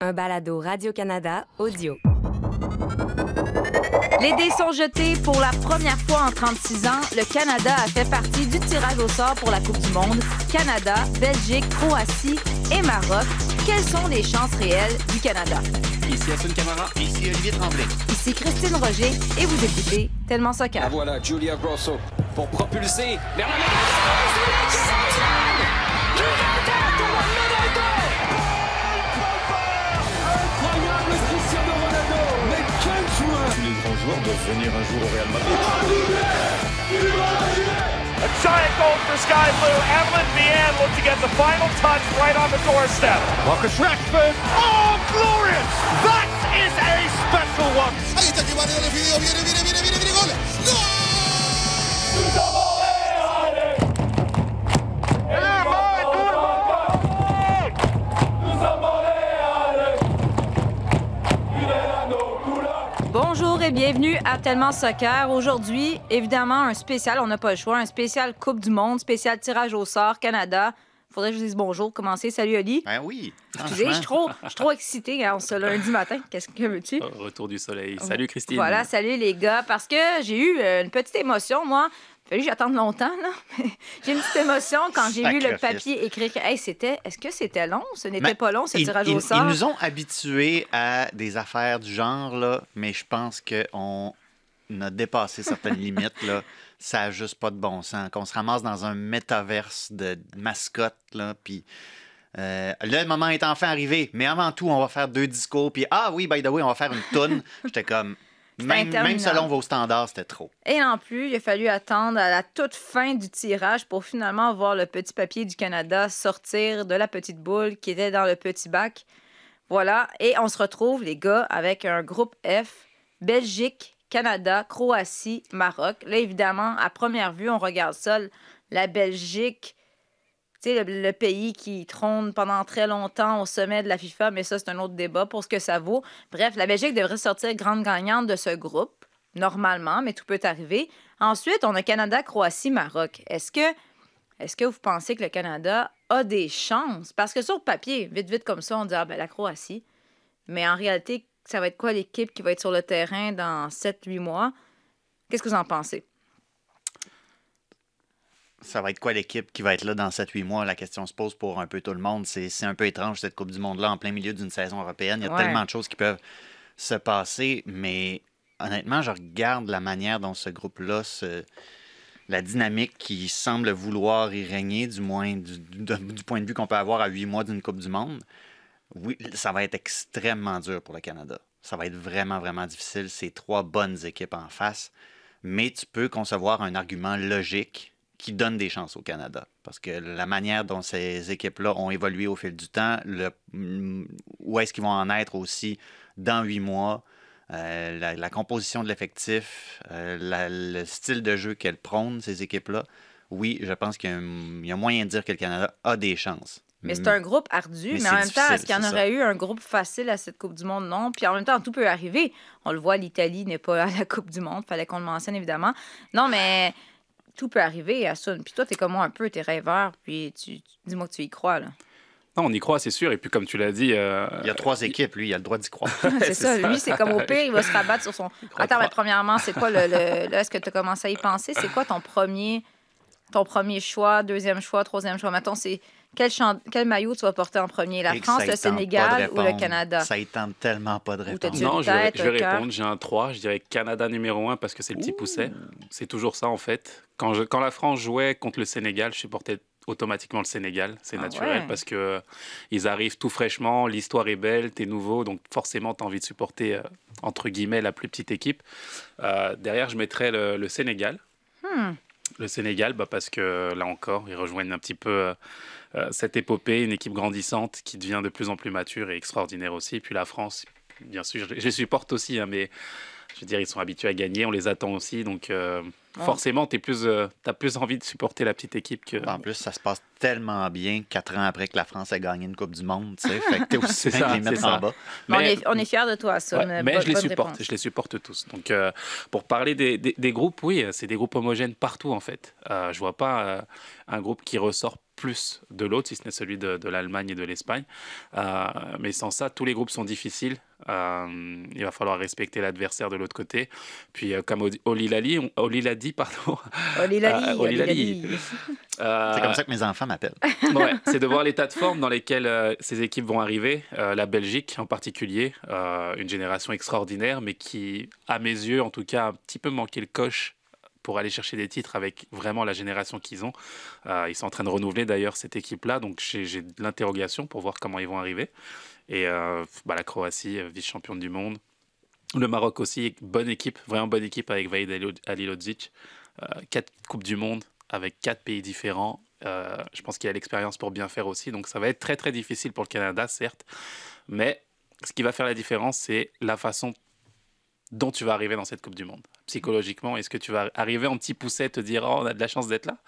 un balado Radio-Canada audio. Les dés sont jetés pour la première fois en 36 ans. Le Canada a fait partie du tirage au sort pour la Coupe du Monde. Canada, Belgique, Croatie et Maroc. Quelles sont les chances réelles du Canada? Ici Assun Camara, ici Olivier Tremblay. Ici Christine Roger et vous écoutez Tellement Soccer. Ah, voilà Julia Grosso pour propulser vers la joueur Tous les grands joueurs doivent venir un jour au Real Madrid. A giant goal for Sky Blue. Evelyn Vianne looked to get the final touch right on the doorstep. Marcus Rashford. Oh, glorious! That is a special one. Ahí está que Mario le pidió, viene, viene, viene, viene, viene, gol. Bonjour et bienvenue à Tellement Soccer. Aujourd'hui, évidemment, un spécial, on n'a pas le choix, un spécial Coupe du Monde, spécial tirage au sort Canada. Faudrait que je vous dise bonjour, commencer. Salut Oli. Ben oui. Excusez, je suis trop, je suis trop excitée hein, ce lundi matin. Qu'est-ce que veux-tu? Retour du soleil. Salut Christine. Voilà, salut les gars. Parce que j'ai eu euh, une petite émotion, moi. Fallu que j'attende longtemps, là. j'ai une petite émotion quand j'ai vu le papier écrit que, hey, c'était. Est-ce que c'était long? Ce n'était Mais pas long, ce ils, tirage ils- au sort. ils nous ont habitués à des affaires du genre, là, mais je pense qu'on a dépassé certaines limites. Là. Ça n'a juste pas de bon sens. Qu'on se ramasse dans un métaverse de mascottes, là, puis... euh, là, le moment est enfin arrivé, mais avant tout, on va faire deux discours, puis ah oui, by the way, on va faire une toune. J'étais comme, même, selon vos standards, c'était trop. Et en plus, il a fallu attendre à la toute fin du tirage pour finalement voir le petit papier du Canada sortir de la petite boule qui était dans le petit bac. Voilà. Et on se retrouve, les gars, avec un groupe F Belgique, Canada, Croatie, Maroc. Là, évidemment, à première vue, on regarde ça. La Belgique, le, le pays qui trône pendant très longtemps au sommet de la FIFA, mais ça, c'est un autre débat pour ce que ça vaut. Bref, la Belgique devrait sortir grande gagnante de ce groupe, normalement, mais tout peut arriver. Ensuite, on a Canada, Croatie, Maroc. Est-ce que, que vous pensez que le Canada a des chances? Parce que sur le papier, vite, vite comme ça, on dit, ah ben la Croatie. Mais en réalité, ça va être quoi l'équipe qui va être sur le terrain dans 7-8 mois? Qu'est-ce que vous en pensez? Ça va être quoi l'équipe qui va être là dans 7-8 mois? La question se pose pour un peu tout le monde. C'est un peu étrange, cette Coupe du Monde-là, en plein milieu d'une saison européenne. Il y a Ouais. tellement de choses qui peuvent se passer, mais honnêtement, je regarde la manière dont ce groupe-là, se- la dynamique qui semble vouloir y régner, du moins du, du- du point de vue qu'on peut avoir à 8 mois d'une Coupe du Monde. Oui, ça va être extrêmement dur pour le Canada. Ça va être vraiment, vraiment difficile. C'est trois bonnes équipes en face. Mais tu peux concevoir un argument logique qui donne des chances au Canada. Parce que la manière dont ces équipes-là ont évolué au fil du temps, le, mm, où est-ce qu'ils vont en être aussi dans huit mois, euh, la, la composition de l'effectif, euh, la- le style de jeu qu'elles prônent, ces équipes-là, oui, je pense qu'il y, a y moyen de dire que le Canada a des chances. Mais c'est un groupe ardu, mais, Mais en même temps, est-ce qu'il y en aurait ça. eu un groupe facile à cette Coupe du Monde? Non. Puis en même temps, tout peut arriver. On le voit, l'Italie n'est pas à la Coupe du Monde. Fallait qu'on le mentionne, évidemment. Non, mais tout peut arriver à ça. Puis toi, t'es comme moi un peu, t'es rêveur. Puis tu, tu- dis-moi que tu y crois, là. Non, on y croit, c'est sûr. Et puis, comme tu l'as dit. euh, Il y a trois équipes, lui, il a le droit d'y croire. c'est ça. Lui, c'est comme au pire, il va se rabattre sur son. Attends, mais premièrement, c'est quoi le. le- là, est-ce que tu as commencé à y penser? C'est quoi ton premier. Ton premier choix, deuxième choix, troisième choix? Mettons, c'est quel, maillot tu vas porter en premier? La France, le Sénégal ou le. Canada? Ça y tente tellement pas de t'as répondre. dit- Non, je vais, tête, je vais répondre. J'ai un 3. Je dirais Canada numéro 1 parce que c'est le petit pousset. C'est toujours ça, en fait. Quand, je- quand la France jouait contre le Sénégal, je supportais automatiquement le Sénégal. C'est Ah naturel ouais. parce que euh, ils arrivent tout fraîchement. L'histoire est belle, t'es nouveau. Donc, forcément, tu as envie de supporter, euh, entre guillemets, la plus petite équipe. Euh, derrière, je mettrais le, le Sénégal. Hmm. Le Sénégal, bah, parce que là encore, ils rejoignent un petit peu euh, euh, cette épopée, une équipe grandissante qui devient de plus en plus mature et extraordinaire aussi. Puis la France, bien sûr, je, je supporte aussi, hein, mais je veux dire, ils sont habitués à gagner, on les attend aussi. Donc euh, Ouais. forcément, tu plus, euh, as plus envie de supporter la petite équipe que. En plus, ça se passe tellement bien quatre ans après que la France a gagné une Coupe du Monde, tu sais. Fait que t'es aussi bien de ça, les mettre en bas. Mais on, est, on est fiers de toi, ça. Ouais, mais je les supporte, Réponse. je les supporte tous. Donc, euh, pour parler des, des- des groupes, oui, c'est des groupes homogènes partout en fait. Euh, je vois pas euh, un groupe qui ressort plus de l'autre, si ce n'est celui de, de l'Allemagne et de l'Espagne. Euh, mais sans ça, tous les groupes sont difficiles. Euh, il va falloir respecter l'adversaire de l'autre côté. Puis, euh, comme Oli l'a dit, Oli l'a dit, pardon. Oli l'a dit. Euh, Oli l'a Oli dit. l'a dit. Euh, C'est comme ça que mes enfants m'appellent. Ouais, c'est de voir l'état de forme dans lesquels euh, ces équipes vont arriver. Euh, la Belgique en particulier, euh, une génération extraordinaire, mais qui, à mes yeux, en tout cas, a un petit peu manqué le coche pour aller chercher des titres avec vraiment la génération qu'ils ont. Euh, ils sont en train de renouveler d'ailleurs cette équipe-là, donc j'ai de l'interrogation pour voir comment ils vont arriver. Et euh, bah, la Croatie, euh, vice-championne du monde. Le Maroc aussi, bonne équipe, vraiment bonne équipe avec Vaid Alilodzic. Quatre Coupes du Monde avec quatre pays différents. Je pense qu'il a l'expérience pour bien faire aussi. Donc ça va être très très difficile pour le Canada, certes. Mais ce qui va faire la différence, c'est la façon dont tu vas arriver dans cette Coupe du Monde. Psychologiquement, est-ce que tu vas arriver en petit pousset, te dire oh, on a de la chance d'être là?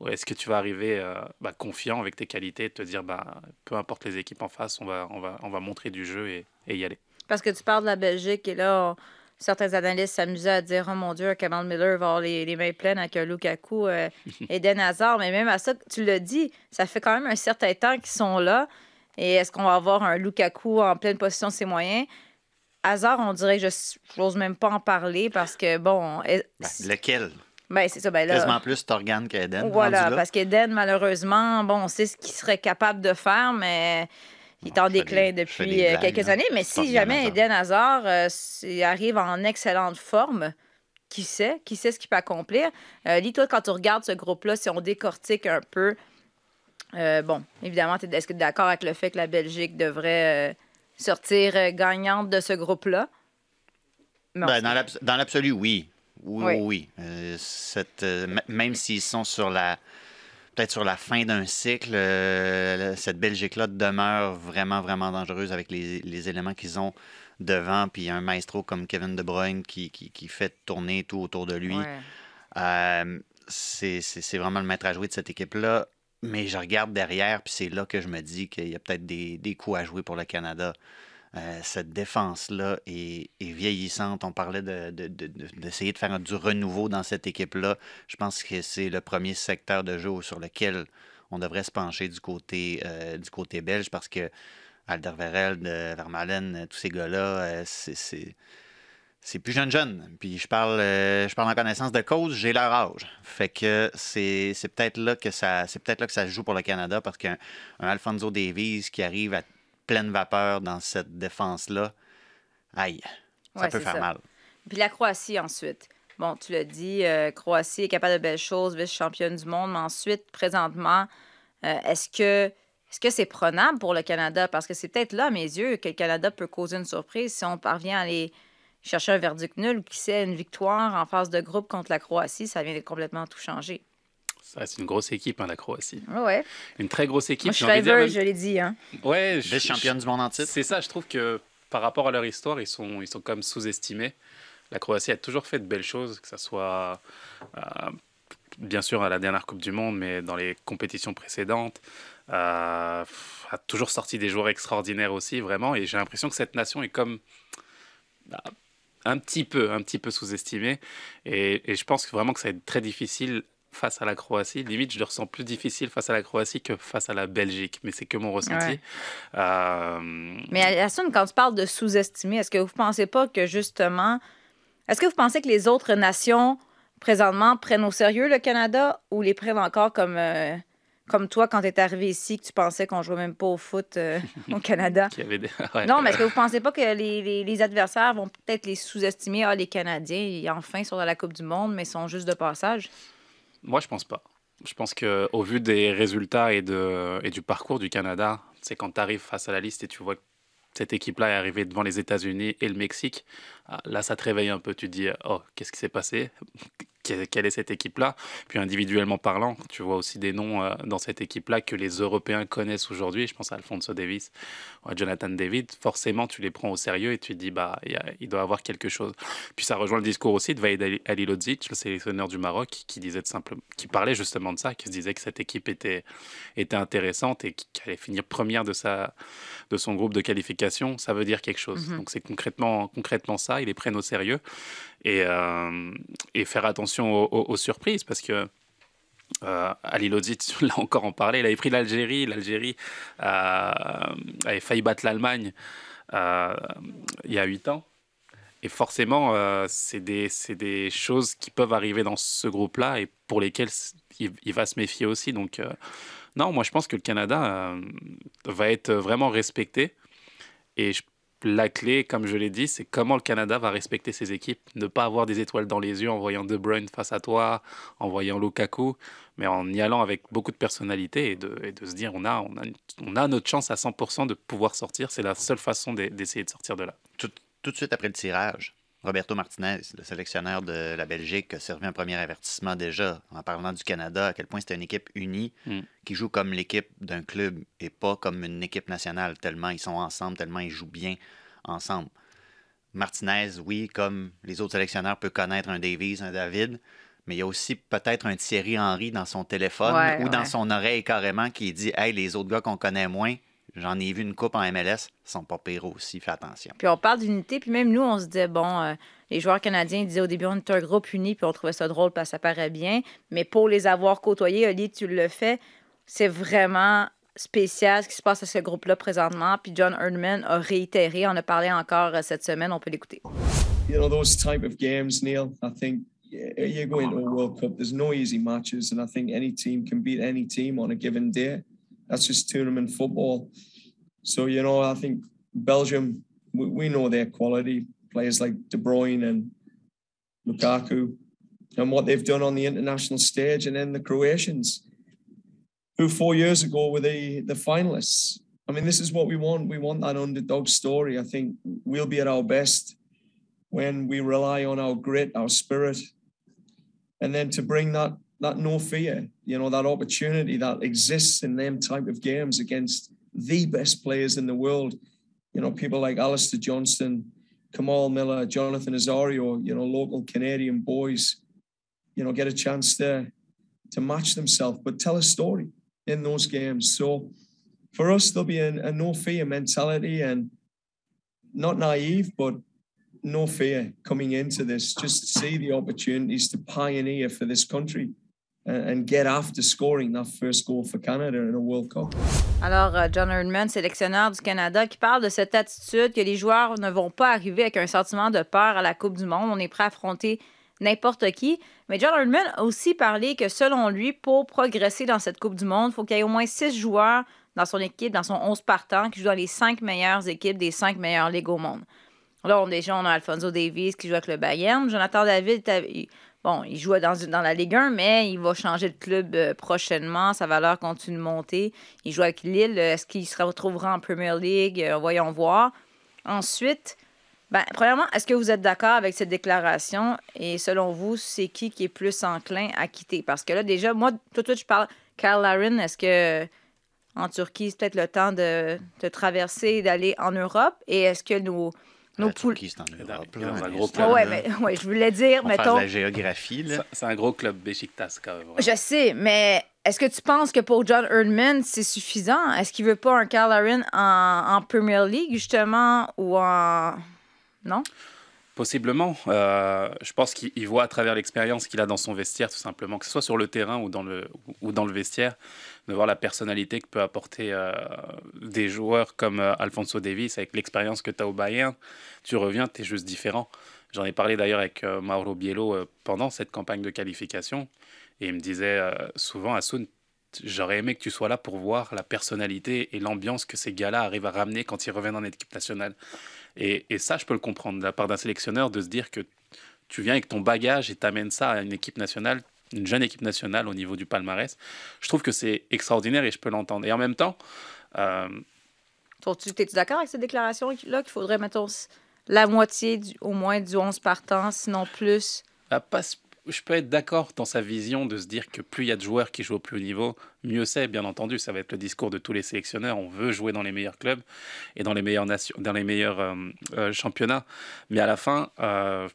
Ou est-ce que tu vas arriver euh, bah, confiant avec tes qualités, te dire bah, peu importe les équipes en face, on va, on va, on va montrer du jeu et, et y aller? Parce que tu parles de la Belgique et là, on- certains analystes s'amusaient à dire Oh mon Dieu, Kamal Miller va avoir les, les mains pleines avec un Lukaku, euh, Eden Hazard. Mais même à ça, tu l'as dit, ça fait quand même un certain temps qu'ils sont là. Et est-ce qu'on va avoir un Lukaku en pleine position de ses moyens? Hazard, on dirait que je n'ose même pas en parler parce que, bon, Ben, lequel? ben, c'est ça. Ben, là, Quasiment plus Torgan qu'Eden. Voilà, parce qu'Eden, malheureusement, bon, on sait ce qu'il serait capable de faire, mais il est Bon, en déclin des- depuis euh, blagues, quelques là. années. Mais si jamais. Eden Hazard euh, arrive en excellente forme, qui sait? Qui sait ce qu'il peut accomplir? Euh, Lis, toi, quand tu regardes ce groupe-là, si on décortique un peu, euh, bon, évidemment, t'es- est-ce que tu es d'accord avec le fait que la Belgique devrait sortir euh, gagnante de ce groupe-là? Ben, dans l'abs- dans l'absolu, oui. Oui, Oui. Euh, cette, euh, même s'ils sont sur la. Peut-être sur la fin d'un cycle, euh, cette Belgique-là demeure vraiment, vraiment dangereuse avec les, les éléments qu'ils ont devant. Puis un maestro comme Kevin De Bruyne qui, qui, qui fait tourner tout autour de lui. Ouais. C'est vraiment le maître à jouer de cette équipe-là. Mais je regarde derrière, puis c'est là que je me dis qu'il y a peut-être des, des coups à jouer pour le Canada. Euh, cette défense-là est, est vieillissante. On parlait de- de- de- de- d'essayer de, faire du renouveau dans cette équipe-là. Je pense que c'est le premier secteur de jeu sur lequel on devrait se pencher du côté, euh, du côté belge parce que Alderweireld, euh, Vermaelen, euh, tous ces gars-là, c'est- c'est plus jeune jeune. Puis je parle, euh, je parle en connaissance de cause, j'ai leur âge. Fait que c'est c'est peut-être là que ça c'est peut-être là que ça se joue pour le Canada parce qu'un un Alfonso Davies qui arrive à pleine vapeur dans cette défense-là, aïe, ça Ouais, peut faire ça. mal. Puis la Croatie ensuite. Bon, tu l'as dit, euh, Croatie est capable de belles choses, vice-championne du monde, mais ensuite, présentement, euh, est-ce que est-ce que c'est prenable pour le Canada? Parce que c'est peut-être là, à mes yeux, que le Canada peut causer une surprise si on parvient à aller chercher un verdict nul ou qui sait, une victoire en phase de groupe contre la Croatie, ça vient de complètement tout changer. Ça, c'est une grosse équipe, hein, la Croatie. Ouais. Une très grosse équipe. Moi, je suis même- je l'ai dit. Hein. Ouais, je- du monde en titre. C'est ça, je trouve que par rapport à leur histoire, ils sont, ils sont comme sous-estimés. La Croatie a toujours fait de belles choses, que ce soit euh, bien sûr à la dernière Coupe du Monde, mais dans les compétitions précédentes. Euh, a toujours sorti des joueurs extraordinaires aussi, vraiment. Et j'ai l'impression que cette nation est comme bah, un petit peu, un petit peu sous-estimée. Et, et je pense vraiment que ça va être très difficile face à la Croatie. Limite, je le ressens plus difficile face à la Croatie que face à la Belgique. Mais c'est que mon ressenti. Ouais. Euh, Mais Alison, quand tu parles de sous-estimer, est-ce que vous ne pensez pas que justement. Est-ce que vous pensez que les autres nations, présentement, prennent au sérieux le Canada ou les prennent encore comme, euh, comme toi quand tu es arrivé ici, que tu pensais qu'on jouait même pas au foot euh, au Canada? des- ouais. Non, mais est-ce que vous pensez pas que les, les- les adversaires vont peut-être les sous-estimer? Ah, les Canadiens, ils enfin sont dans la Coupe du Monde, mais sont juste de passage. Moi, je pense pas. Je pense que au vu des résultats et, de, et du parcours du Canada, c'est quand tu arrives face à la liste et tu vois que cette équipe-là est arrivée devant les États-Unis et le Mexique, ah, là, ça te réveille un peu. Tu te dis, oh, qu'est-ce qui s'est passé? Quelle est cette équipe-là Puis individuellement parlant, tu vois aussi des noms euh, dans cette équipe-là que les Européens connaissent aujourd'hui. Je pense à Alfonso Davis ou à Jonathan David. Forcément, tu les prends au sérieux et tu te dis, bah, il y a- il doit avoir quelque chose. Puis ça rejoint le discours aussi de Vaid Ali- Alilodzic, le sélectionneur du Maroc, qui disait simplement, qui parlait justement de ça, qui se disait que cette équipe était, était intéressante et qui allait finir première de, sa, de son groupe de qualification. Ça veut dire quelque chose. Mhm. Donc c'est concrètement, concrètement ça, ils les prennent au sérieux et, euh, et faire attention aux, surprises parce que Euh, Ali Lodi, tu l'as encore en parlé. Il avait pris l'Algérie. L'Algérie euh, avait failli battre l'Allemagne euh, il y a huit ans. Et forcément, c'est des, des choses qui peuvent arriver dans ce groupe-là et pour lesquelles il, va se méfier aussi. Donc, non, moi je pense que le Canada va être vraiment respecté. Et je- la clé, comme je l'ai dit, c'est comment le Canada va respecter ses équipes. Ne pas avoir des étoiles dans les yeux en voyant De Bruyne face à toi, en voyant Lukaku, mais en y allant avec beaucoup de personnalité et de, de se dire on a, on, a, on a notre chance à 100% de pouvoir sortir. C'est la seule façon d'e- d'essayer de sortir de là. Tout, tout de suite après le tirage, Roberto Martinez, le sélectionneur de la Belgique, a servi un premier avertissement déjà en parlant du Canada, à quel point c'était une équipe unie Mm. qui joue comme l'équipe d'un club et pas comme une équipe nationale, tellement ils sont ensemble, tellement ils jouent bien ensemble. Martinez, oui, comme les autres sélectionneurs, peut connaître un Davies, un David, mais il y a aussi peut-être un Thierry Henry dans son téléphone Ouais, ou dans son oreille carrément qui dit Hey, les autres gars qu'on connaît moins, j'en ai vu une coupe en MLS, sont pas pires aussi, fais attention. Puis on parle d'unité, puis même nous, on se disait, bon, euh, les joueurs canadiens disaient au début, on est un groupe uni, puis on trouvait ça drôle parce que ça paraît bien. Mais pour les avoir côtoyés, Oli, tu le fais, c'est vraiment spécial ce qui se passe à ce groupe-là présentement. Puis John Erdman a réitéré, on a parlé encore euh, cette semaine, on peut l'écouter. you know those type of games, Neil. I think yeah, you go into a World Cup. There's no easy matches, and I think any team can beat any team on a given day. That's just tournament football. So you know, I think Belgium. We, we know their quality players like De Bruyne and Lukaku, and what they've done on the international stage, and then the Croatians, who four years ago were the the finalists. I mean, this is what we want. We want that underdog story. I think we'll be at our best when we rely on our grit, our spirit, and then to bring that that no fear, you know, that opportunity that exists in them type of games against the best players in the world. You know, people like Alistair Johnston, Kamal Miller, Jonathan Azario, you know, local Canadian boys, you know, get a chance to to match themselves, but tell a story in those games. So for us, there'll be a, a no fear mentality and not naive, but no fear coming into this. Just see the opportunities to pioneer for this country and, get after scoring that first goal for Canada in a World Cup. Alors, euh, John Erdman, sélectionneur du Canada, qui parle de cette attitude que les joueurs ne vont pas arriver avec un sentiment de peur à la Coupe du Monde. On est prêt à affronter n'importe qui. Mais John Erdman a aussi parlé que selon lui, pour progresser dans cette Coupe du Monde, il faut qu'il y ait au moins six joueurs dans son équipe, dans son 11 partant, qui jouent dans les cinq meilleures équipes des cinq meilleures ligues au monde. Là, on, déjà, on a Alfonso Davies qui joue avec le Bayern. Jonathan David, bon, il joue dans, la Ligue 1, mais il va changer de club euh, prochainement. Sa valeur continue de monter. Il joue avec Lille. Est-ce qu'il se retrouvera en Premier League? Euh, voyons voir. Ensuite, ben, premièrement, est-ce que vous êtes d'accord avec cette déclaration? Et selon vous, c'est qui qui est plus enclin à quitter? Parce que là, déjà, moi, tout de suite, je parle Kyle Larin. Est-ce que en Turquie, c'est peut-être le temps de, de traverser et d'aller en Europe? Et est-ce que nos, nos La poules. Turquie, c'est en Et dans- un gros club. Ouais, mais ouais, je voulais dire, On mettons. de la géographie. Là. C'est- un gros club Besiktas quand même. vraiment. Je sais, mais est-ce que tu penses que pour John Erdman, c'est suffisant? Est-ce qu'il veut pas un Larin en, en Premier League, justement, ou en. Non? Possiblement. Euh, je pense qu'il il voit à travers l'expérience qu'il a dans son vestiaire, tout simplement, que ce soit sur le terrain ou dans le, vestiaire, de voir la personnalité que peut apporter euh, des joueurs comme euh, Alfonso Davies avec l'expérience que tu as au Bayern. Tu reviens, tu es juste différent. J'en ai parlé d'ailleurs avec euh, Mauro Biello pendant cette campagne de qualification. Et il me disait souvent, Assoun, j'aurais aimé que tu sois là pour voir la personnalité et l'ambiance que ces gars-là arrivent à ramener quand ils reviennent en équipe nationale. Et, et ça, je peux le comprendre de la part d'un sélectionneur de se dire que tu viens avec ton bagage et t'amènes ça à une équipe nationale, une jeune équipe nationale au niveau du palmarès. Je trouve que c'est extraordinaire et je peux l'entendre. Et en même temps, euh, T'es-tu d'accord avec cette déclaration-là qu'il faudrait, mettons, la moitié du- au moins du 11 partant, sinon plus? à pas je peux être d'accord dans sa vision de se dire que plus il y a de joueurs qui jouent au plus haut niveau, mieux c'est, bien entendu. Ça va être le discours de tous les sélectionneurs. On veut jouer dans les meilleurs clubs et dans les meilleures, nations, dans les meilleurs euh, euh, championnats. Mais à la fin, euh,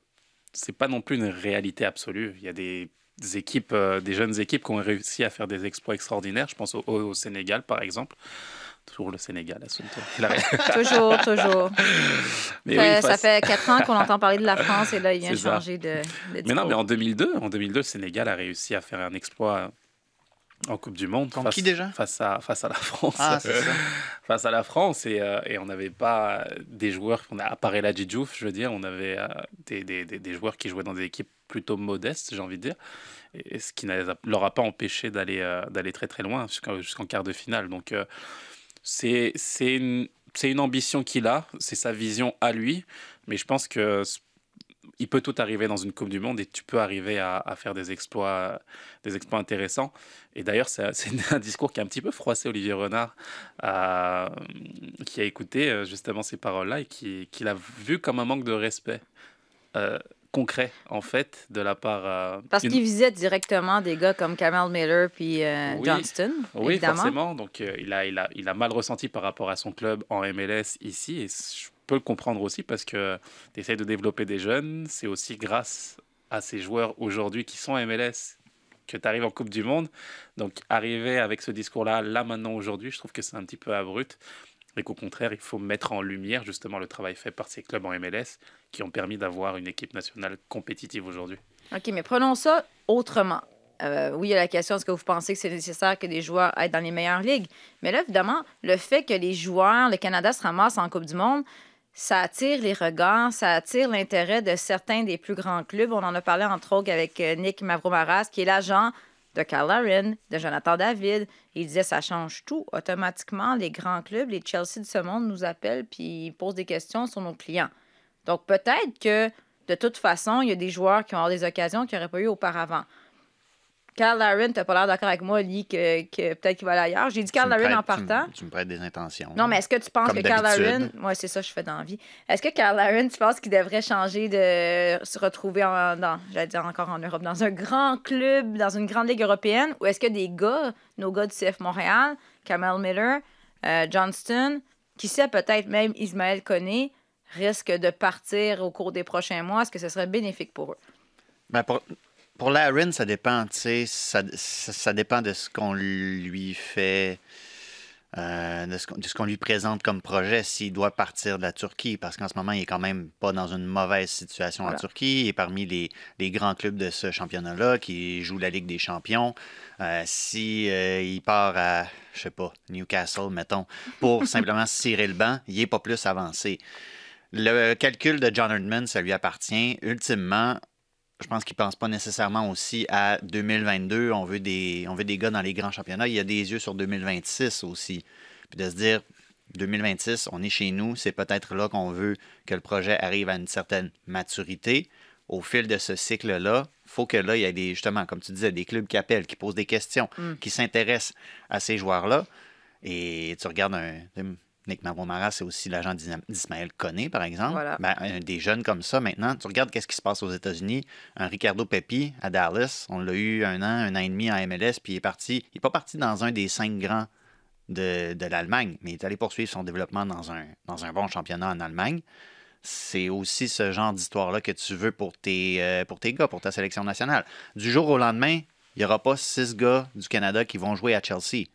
c'est pas non plus une réalité absolue. Il y a des équipes, euh, des jeunes équipes qui ont réussi à faire des exploits extraordinaires. Je pense au Sénégal, par exemple. Toujours le Sénégal, Assunto. Il a- toujours, toujours. Mais Fait- oui, ça face- fait quatre ans qu'on entend parler de la France et là, il vient ça. changer de, de Mais non, mais en 2002, en 2002, le Sénégal a réussi à faire un exploit En Coupe du Monde. Contre qui déjà? face à, face à la France. Ah, ça. face à la France. Et, euh, et on n'avait pas des joueurs, on a, à part Eladji Diouf, je veux dire, on avait euh, des, des, des, des joueurs qui jouaient dans des équipes plutôt modestes, j'ai envie de dire. Et, ce qui ne leur a pas empêché d'aller euh, d'aller très très loin jusqu'en jusqu'en quart de finale. Donc euh, c'est une, une ambition qu'il a, c'est sa vision à lui. Mais je pense que il peut tout arriver dans une Coupe du Monde et tu peux arriver à, à faire des exploits, des exploits intéressants. Et d'ailleurs, c'est un discours qui a un petit peu froissé Olivier Renard, euh, qui a écouté euh, justement ces paroles-là et qui, qui l'a vu comme un manque de respect. Euh, concret en fait de la part euh, parce une... qu'il visait directement des gars comme Kamal Miller puis euh, Oui. Johnston Oui, évidemment. forcément. Donc, euh, il, a, il, a, il a mal ressenti par rapport à son club en MLS ici. Et je peux le comprendre aussi parce que tu essaies de développer des jeunes. C'est aussi grâce à ces joueurs aujourd'hui qui sont en MLS que tu arrives en Coupe du Monde. Donc, arriver avec ce discours-là, là, maintenant, aujourd'hui, je trouve que c'est un petit peu abrupt. Et qu'au contraire, il faut mettre en lumière justement le travail fait par ces clubs en MLS qui ont permis d'avoir une équipe nationale compétitive aujourd'hui. OK, mais prenons ça autrement. Euh, oui, il y a la question est-ce que vous pensez que c'est nécessaire que des joueurs aillent dans les meilleures ligues? Mais là, évidemment, le fait que les joueurs, le Canada se ramasse en Coupe du Monde, ça attire les regards, ça attire l'intérêt de certains des plus grands clubs. On en a parlé entre autres avec euh, Nick Mavromaras, qui est l'agent de Kyle Larin, de Jonathan David. Il disait ça change tout. Automatiquement, les grands clubs, les Chelsea de ce monde nous appellent puis ils posent des questions sur nos clients. Donc peut-être que de toute façon, il y a des joueurs qui ont des occasions qu'ils n'auraient pas eu auparavant. Carl Larin, tu n'as pas l'air d'accord avec moi, Lee, que, que peut-être qu'il va aller ailleurs. J'ai dit Carl Larin en tu partant. Tu, me prêtes des intentions. Non, mais est-ce que tu penses que Carl. Larin. Moi, c'est ça que je fais dans la vie. Est-ce que Carl Larin, tu penses qu'il devrait changer de se retrouver en, dans, j'allais dire encore en Europe, dans un grand club, dans une grande ligue européenne? Ou est-ce que des gars, nos gars du CF Montréal, Kamel Miller, euh, Johnston, qui sait peut-être même Ismaël Koné, risquent de partir au cours des prochains mois? Est-ce que ce serait bénéfique pour eux? Ben, pour, pour Larin, ça dépend, tu sais, ça, ça, ça dépend de ce qu'on lui fait, euh, de ce qu'on lui présente comme projet s'il doit partir de la Turquie, parce qu'en ce moment, il est quand même pas dans une mauvaise situation Voilà. en Turquie. Il est parmi les, les grands clubs de ce championnat-là qui joue la Ligue des Champions. Euh, si euh, il part à, je sais pas, Newcastle, mettons, pour simplement se cirer le banc, il est pas plus avancé. Le calcul de John Herdman, ça lui appartient. Ultimement, je pense qu'il ne pense pas nécessairement aussi à 2022. On veut, des, on veut des gars dans les grands championnats. Il y a des yeux sur 2026 aussi. Puis de se dire, 2026, on est chez nous, c'est peut-être là qu'on veut que le projet arrive à une certaine maturité. Au fil de ce cycle-là, il faut que là, il y ait des, justement, comme tu disais, des clubs qui appellent, qui posent des questions, qui s'intéressent à ces joueurs-là. Et tu regardes un. Nick Mavromaras, c'est aussi l'agent d'Isma- d'Ismaël Koné, par exemple. Voilà. Ben, des jeunes comme ça, maintenant, tu regardes qu'est-ce qui se passe aux États-Unis. Un Ricardo Pepi à Dallas, on l'a eu un an, un an et demi en MLS, puis il est parti. Il n'est pas parti dans un des cinq grands de, de l'Allemagne, mais il est allé poursuivre son développement dans un, dans un bon championnat en Allemagne. C'est aussi ce genre d'histoire-là que tu veux pour tes, euh, pour tes gars, pour ta sélection nationale. Du jour au lendemain, il n'y aura pas six gars du Canada qui vont jouer à Chelsea.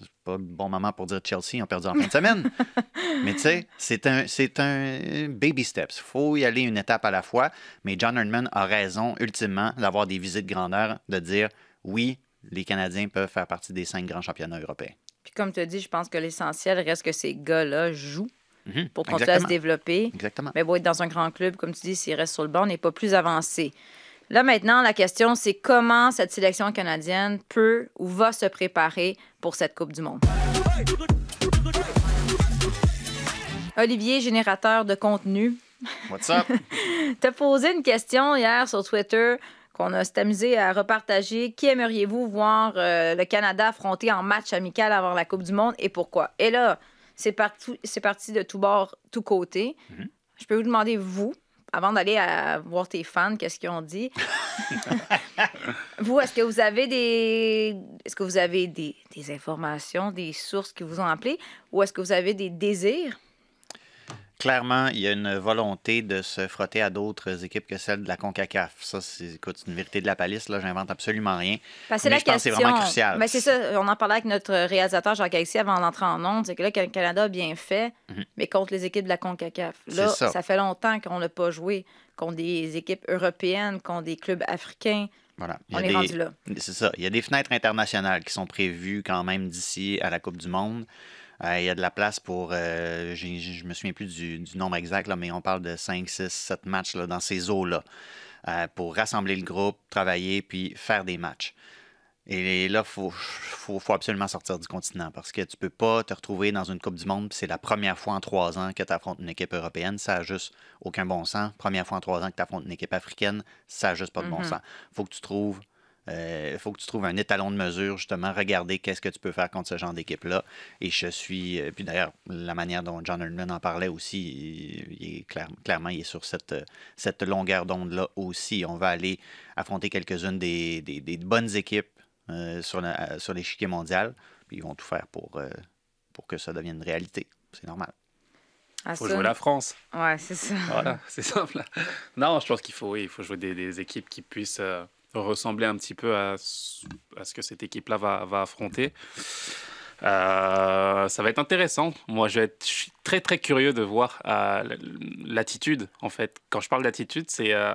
C'est pas le bon moment pour dire Chelsea, ils ont perdu en fin de semaine. Mais tu sais, c'est un, c'est un baby steps. Il faut y aller une étape à la fois. Mais John Herdman a raison, ultimement, d'avoir des visites grandeur, de dire oui, les Canadiens peuvent faire partie des cinq grands championnats européens. Puis comme tu as dit, je pense que l'essentiel reste que ces gars-là jouent Mhm, pour continuer à se développer. Exactement. Mais bon, être dans un grand club, comme tu dis, s'il reste sur le banc, on n'est pas plus avancé. Là, maintenant, la question, c'est comment cette sélection canadienne peut ou va se préparer pour cette Coupe du Monde? Olivier, générateur de contenu, What's up? t'as posé une question hier sur Twitter qu'on a s'est amusé à repartager. Qui aimeriez-vous voir euh, le Canada affronter en match amical avant la Coupe du Monde et pourquoi? Et là, c'est parti, c'est parti de tout bord, tout côté. Je peux vous demander, vous, avant d'aller voir tes fans, qu'est-ce qu'ils ont dit? vous, est-ce que vous avez des. Est-ce que vous avez des, des informations, des sources qui vous ont appelé? Ou est-ce que vous avez des désirs? Clairement, il y a une volonté de se frotter à d'autres équipes que celles de la CONCACAF. Ça, c'est écoute, c'est une vérité de la palisse. Là, j'invente absolument rien. Mais la je pense que c'est question. vraiment crucial. Ben, c'est ça, on en parlait avec notre réalisateur Jacques Alexis avant d'entrer en ondes. C'est que là, le Canada a bien fait, Mhm. mais contre les équipes de la CONCACAF. Là, C'est ça. fait longtemps qu'on n'a pas joué contre des équipes européennes, contre des clubs africains. Voilà. Il y On est des- rendu là. C'est ça. Il y a des fenêtres internationales qui sont prévues quand même d'ici à la Coupe du Monde. Il y a de la place pour, euh, je me souviens plus du, du nombre exact, là, mais on parle de 5, 6, 7 matchs là, dans ces eaux-là euh, pour rassembler le groupe, travailler, puis faire des matchs. Et là, il faut, faut, faut absolument sortir du continent parce que tu peux pas te retrouver dans une Coupe du Monde, puis c'est la première fois en trois ans que tu affrontes une équipe européenne. Ça n'a juste aucun bon sens. Première fois en trois ans que tu affrontes une équipe africaine, ça n'a juste pas de bon Mhm. sens. faut que tu trouves il faut que tu trouves un étalon de mesure, justement, regarder qu'est-ce que tu peux faire contre ce genre d'équipe-là. Et je suis. euh, puis d'ailleurs, la manière dont John Herdman en parlait aussi, il, il est clair- clairement, il est sur cette, euh, cette longueur d'onde-là aussi. On va aller affronter quelques-unes des, des- des bonnes équipes euh, sur, l'échiquier mondial. Puis ils vont tout faire pour, euh, pour que ça devienne une réalité. C'est normal. Ah, faut jouer la France. Ouais, c'est ça. Voilà, c'est simple. Non, je pense qu'il faut, oui, il faut jouer des, des équipes qui puissent euh, ressembler un petit peu à, ce- que cette équipe-là va, va affronter. Euh, ça va être intéressant. Moi, je, suis très très curieux de voir euh, l'attitude. En fait, quand je parle d'attitude, c'est euh,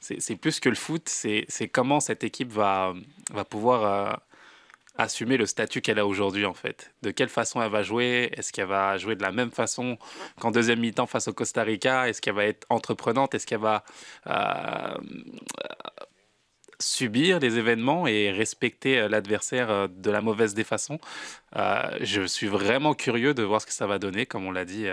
c'est plus que le foot. C'est comment cette équipe va va pouvoir assumer le statut qu'elle a aujourd'hui en fait. De quelle façon elle va jouer? Est-ce qu'elle va jouer de la même façon qu'en deuxième mi-temps face au Costa Rica? Est-ce qu'elle va être entreprenante? Est-ce qu'elle va subir les événements et respecter euh, l'adversaire euh, de la mauvaise des façons Euh, Je suis vraiment curieux de voir ce que ça va donner. Comme on l'a dit,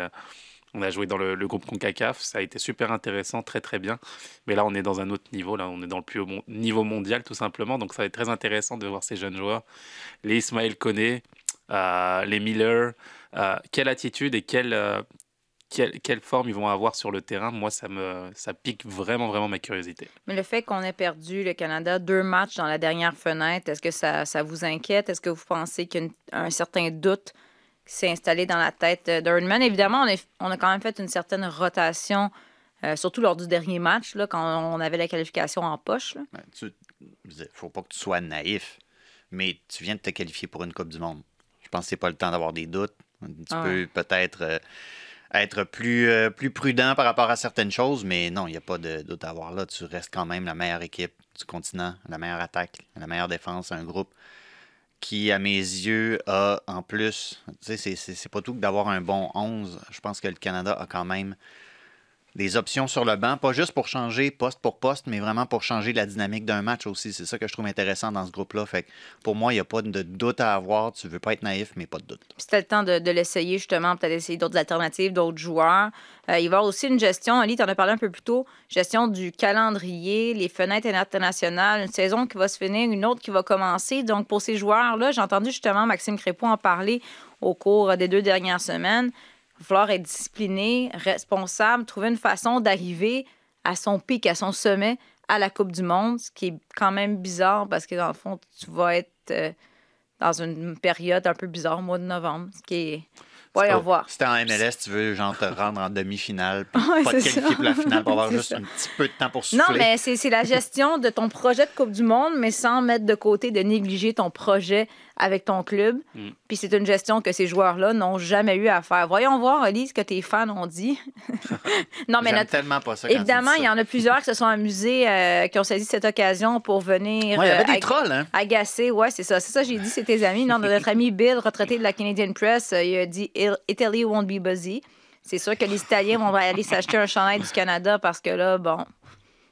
on a joué dans le, groupe CONCACAF, ça a été super intéressant, très très bien. Mais là, on est dans un autre niveau, là, on est dans le plus haut niveau mondial tout simplement. Donc ça va être très intéressant de voir ces jeunes joueurs, les Ismaël Koné, les Miller, quelle attitude et quelle, euh, quelle, quelle forme ils vont avoir sur le terrain. Moi, ça me ça pique vraiment vraiment ma curiosité. Mais le fait qu'on ait perdu le Canada deux matchs dans la dernière fenêtre, est-ce que ça, ça vous inquiète? Est-ce que vous pensez qu'il y a une- un certain doute qui s'est installé dans la tête d'Herdman? Évidemment, on, est- on a quand même fait une certaine rotation, euh, surtout lors du dernier match, là, quand on avait la qualification en poche. Ben, je veux dire, faut pas que tu sois naïf, mais tu viens de te qualifier pour une Coupe du Monde. Je pense que c'est pas le temps d'avoir des doutes. Tu Ah peux peut-être euh, être plus, euh, plus prudent par rapport à certaines choses, mais non, il n'y a pas de doute à avoir là. Tu restes quand même la meilleure équipe du continent, la meilleure attaque, la meilleure défense, un groupe qui, à mes yeux, a en plus, tu sais, c'est- pas tout que d'avoir un bon 11. Je pense que le Canada a quand même des options sur le banc, pas juste pour changer poste pour poste, mais vraiment pour changer la dynamique d'un match aussi. C'est ça que je trouve intéressant dans ce groupe-là. Fait que pour moi, il n'y a pas de doute à avoir. Tu veux pas être naïf, mais pas de doute. C'était le temps de, l'essayer, justement, peut-être essayer d'autres alternatives, d'autres joueurs. Euh, il y avoir aussi une gestion, Ali, tu en as parlé un peu plus tôt, gestion du calendrier, les fenêtres internationales, une saison qui va se finir, une autre qui va commencer. Donc, pour ces joueurs-là, j'ai entendu justement Maxime Crépeau en parler au cours des deux dernières semaines. Il va falloir être discipliné, responsable, trouver une façon d'arriver à son pic, à son sommet à la Coupe du Monde, ce qui est quand même bizarre parce que dans le fond, tu vas être euh, dans une période un peu bizarre au mois de novembre, ce qui est... Voyons voir. Si t'es en MLS, tu veux genre te rendre en demi-finale, puis Ouais, pas te qualifier ça. pour la finale pour avoir juste ça. un petit peu de temps pour souffler. Non, mais c'est la gestion de ton projet de Coupe du Monde, mais sans mettre de côté de négliger ton projet avec ton club. Mm. Puis c'est une gestion que ces joueurs-là n'ont jamais eu à faire. Voyons voir, Oli, ce que tes fans ont dit. non, mais notre- tellement pas ça. quand évidemment, il y en a plusieurs qui se sont amusés, euh, qui ont saisi cette occasion pour venir Ouais, il y avait euh, des trolls, hein? agacer. Ouais, c'est ça. C'est ça, j'ai dit, c'est tes amis. Non, notre ami Bill, retraité de la Canadian Press, euh, il a dit Italy won't be busy. C'est sûr que les Italiens vont aller s'acheter un chandail du Canada parce que là, bon,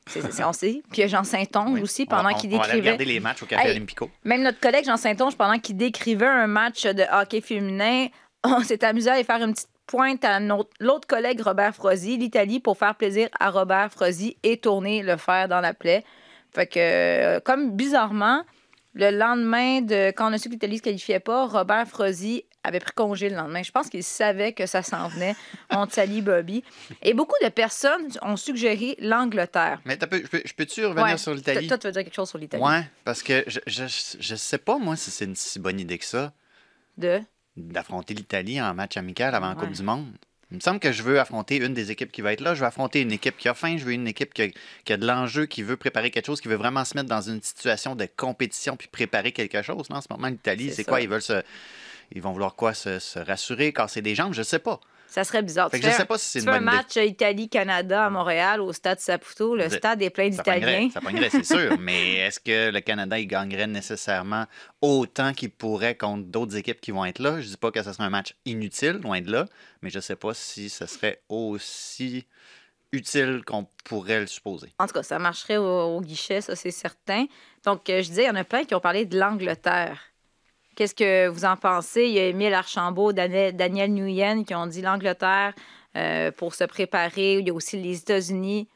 c'est, on sait. Puis il y a Jean Saint-Onge Oui. aussi, On- pendant on- qu'il On décrivait. regarder les matchs au Café Hey. Olympico. Même notre collègue Jean Saint-Onge, pendant qu'il décrivait un match de hockey féminin, on s'est amusé à aller faire une petite pointe à notre- l'autre collègue Robert Frozy, l'Italie, pour faire plaisir à Robert Frozy et tourner le fer dans la plaie. Fait que, comme bizarrement, le lendemain de quand on a su que l'Italie ne se qualifiait pas, Robert Frozy avait pris congé le lendemain. Je pense qu'il savait que ça s'en venait. On te Bobby. Et beaucoup de personnes ont suggéré l'Angleterre. Mais peu- je peux- je peux-tu revenir Ouais. sur l'Italie? Toi, tu veux dire quelque chose sur l'Italie? Ouais, parce que je, je, je sais pas, moi, si c'est une si bonne idée que ça, De... d'affronter l'Italie en match amical avant la Coupe du Monde. Il me semble que je veux affronter une des équipes qui va être là. Je veux affronter une équipe qui a faim. Je veux une équipe qui a, qui a de l'enjeu, qui veut préparer quelque chose, qui veut vraiment se mettre dans une situation de compétition puis préparer quelque chose. Non, en ce moment, l'Italie, C'est quoi? Ils veulent se. Ils vont vouloir quoi? Se, se rassurer, casser des jambes? Je sais pas. Ça serait bizarre. Fait que je sais un- pas si c'est une un bonne idée. match Italie-Canada à Montréal au stade Saputo. Le stade est plein d'Italiens. ça pognerait, c'est sûr. Mais est-ce que le Canada, il gagnerait nécessairement autant qu'il pourrait contre d'autres équipes qui vont être là? Je dis pas que ce serait un match inutile, loin de là, mais je sais pas si ce serait aussi utile qu'on pourrait le supposer. En tout cas, ça marcherait au, au guichet, ça c'est certain. Donc, euh, je disais, il y en a plein qui ont parlé de l'Angleterre. Qu'est-ce que vous en pensez? Il y a Émile Archambault, Daniel, Daniel Nguyen qui ont dit l'Angleterre euh, pour se préparer. Il y a aussi les États-Unis.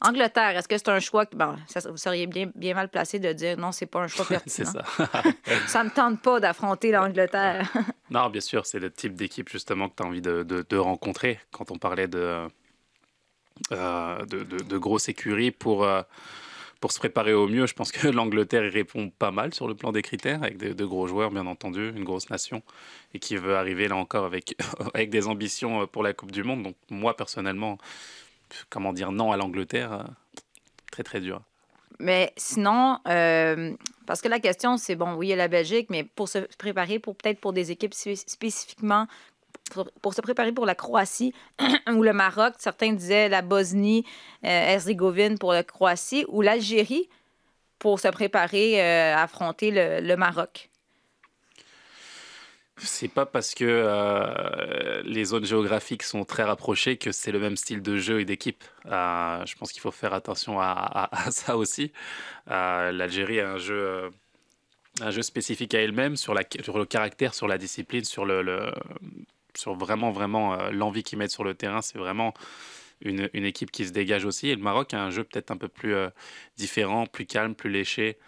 Angleterre, est-ce que c'est un choix? que- Bon, ça, vous seriez bien, bien mal placé de dire non, c'est pas un choix c'est pertinent. ça. ça me tente pas d'affronter l'Angleterre. Non, bien sûr, c'est le type d'équipe justement que tu as envie de, de- de rencontrer quand on parlait de, euh, de grosses écuries pour, euh, pour se préparer au mieux. Je pense que l'Angleterre répond pas mal sur le plan des critères, avec de, gros joueurs, bien entendu, une grosse nation, et qui veut arriver là encore avec, avec des ambitions euh, pour la Coupe du Monde. Donc, moi, personnellement, comment dire non à l'Angleterre euh, Très, très dur. Mais sinon, euh, parce que la question, c'est bon, oui, il y a la Belgique, mais pour se préparer, pour peut-être pour des équipes spé- spécifiquement, pour, se préparer pour la Croatie ou le Maroc, certains disaient la Bosnie, euh, pour la Croatie, ou l'Algérie pour se préparer euh, à affronter le, le Maroc. C'est pas parce que euh, les zones géographiques sont très rapprochées que c'est le même style de jeu et d'équipe. Je pense qu'il faut faire attention à, ça aussi. L'Algérie a un jeu, un jeu spécifique à elle-même sur, le caractère, sur la discipline, sur, le- sur vraiment, vraiment euh, l'envie qu'ils mettent sur le terrain. C'est vraiment une, une équipe qui se dégage aussi. Et le Maroc a un jeu peut-être un peu plus euh, différent, plus calme, plus léché,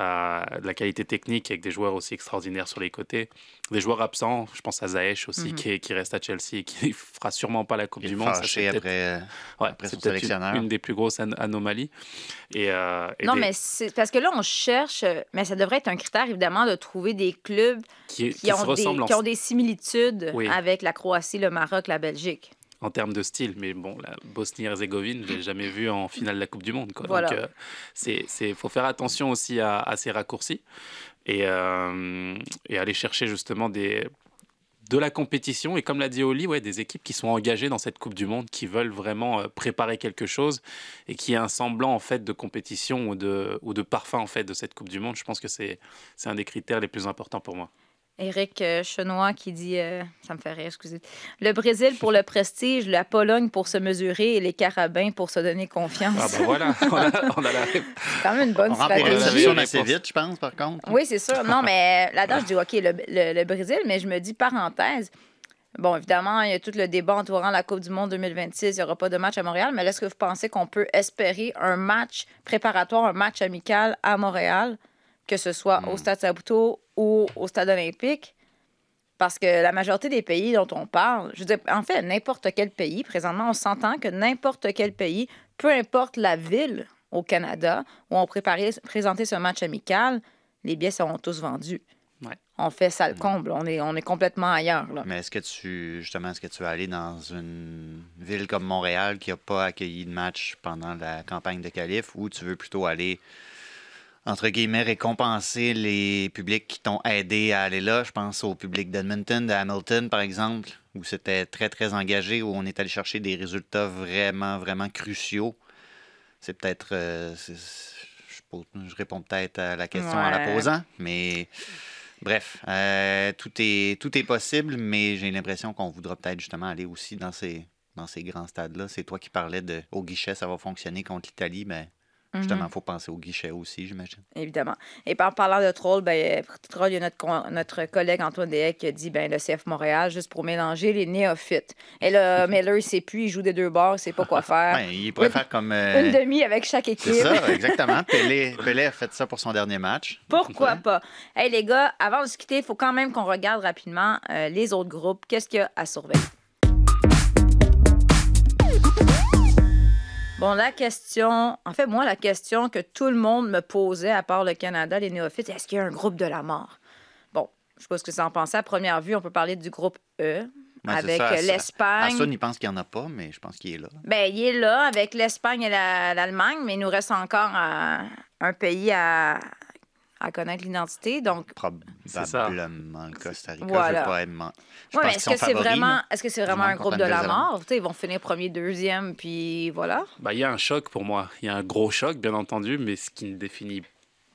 euh, de la qualité technique avec des joueurs aussi extraordinaires sur les côtés. Des joueurs absents, je pense à Zaesh aussi, Mhm. qui, qui reste à Chelsea et qui fera sûrement pas la Coupe Il du Monde. C'est après, euh, ouais, après son une, une des plus grosses an- anomalies. Et, euh, et non, des- mais c'est parce que là, on cherche, mais ça devrait être un critère, évidemment, de trouver des clubs qui, qui, qui se ont, des, en, qui ont des similitudes Oui. avec la Croatie, le Maroc, la Belgique. En termes de style. Mais bon, la Bosnie-Herzégovine, je l'ai jamais vu en finale de la Coupe du Monde. Quoi. Voilà. Donc, euh, c'est, c'est, faut faire attention aussi à, à ces raccourcis et, euh, et aller chercher justement des, de la compétition. Et comme l'a dit Oli, ouais, des équipes qui sont engagées dans cette Coupe du Monde, qui veulent vraiment euh, préparer quelque chose et qui a un semblant en fait de compétition ou de, ou de parfum en fait de cette Coupe du Monde. Je pense que c'est, c'est un des critères les plus importants pour moi. Éric euh, Chenois qui dit, euh, ça me fait rire, excusez. Le Brésil pour le prestige, la Pologne pour se mesurer et les Carabins pour se donner confiance. Ah ben voilà, on a, on a la C'est quand même une bonne On stratégie. Vous assez vite, je pense, par contre. Oui, c'est sûr. Non, mais là-dedans, je dis, OK, le, le- le Brésil, mais je me dis, parenthèse, bon, évidemment, il y a tout le débat entourant la Coupe du Monde 2026. Il n'y aura pas de match à Montréal, mais est-ce que vous pensez qu'on peut espérer un match préparatoire, un match amical à Montréal, que ce soit Hmm. au Stade Saputo ou au Stade olympique? Parce que la majorité des pays dont on parle, je veux dire, en fait, n'importe quel pays, présentement, on s'entend que n'importe quel pays, peu importe la ville au Canada où on préparait, présentait ce match amical, les billets seront tous vendus. Ouais. On fait ça le comble. On est, on est complètement ailleurs. Là. Mais est-ce que tu, justement, est-ce que tu vas aller dans une ville comme Montréal qui n'a pas accueilli de match pendant la campagne de qualif ou tu veux plutôt aller, entre guillemets, récompenser les publics qui t'ont aidé à aller là? Je pense au public d'Edmonton, de Hamilton, par exemple, où c'était très, très engagé, où on est allé chercher des résultats vraiment, vraiment cruciaux. C'est peut-être. euh, je, réponds peut-être à la question en la posant, mais. Bref, euh, tout, est, tout est possible, mais j'ai l'impression qu'on voudra peut-être justement aller aussi dans ces, dans ces grands stades-là. C'est toi qui parlais de au guichet, ça va fonctionner contre l'Italie, mais justement, Mhm. il faut penser au guichet aussi, j'imagine. Évidemment. Et par parlant de troll, ben, troll, il y a notre, notre collègue Antoine Deshaies qui a dit ben, le CF Montréal, juste pour mélanger les néophytes. Et là, Miller, il sait plus, il joue des deux bords, il sait pas quoi faire. Ouais, il pourrait Une- faire comme. euh, Une demi avec chaque c'est équipe. ça, exactement. Pelé, Pelé a fait ça pour son dernier match. Pourquoi pas? Hey les gars, avant de se quitter, il faut quand même qu'on regarde rapidement euh, les autres groupes. Qu'est-ce qu'il y a à surveiller? Bon, la question, en fait, moi, la question que tout le monde me posait, à part le Canada, les néophytes, est-ce qu'il y a un groupe de la mort? Bon, je sais pas ce que ça en pensait. À première vue, on peut parler du groupe E, avec l'Espagne. Hassan, il pense qu'il n'y en a pas, mais je pense qu'il est là. Ben, il est là avec l'Espagne et la- l'Allemagne, mais il nous reste encore euh, un pays à, à connaître l'identité. Donc, C'est ça. Probablement le Costa Rica. Voilà. Je pas être Je Ouais, est-ce que c'est vraiment, est-ce que c'est vraiment un groupe de la mort? Tu sais, ils vont finir premier, deuxième, puis voilà. Bah, il y a un choc pour moi. Il y a un gros choc, bien entendu, mais ce qui ne définit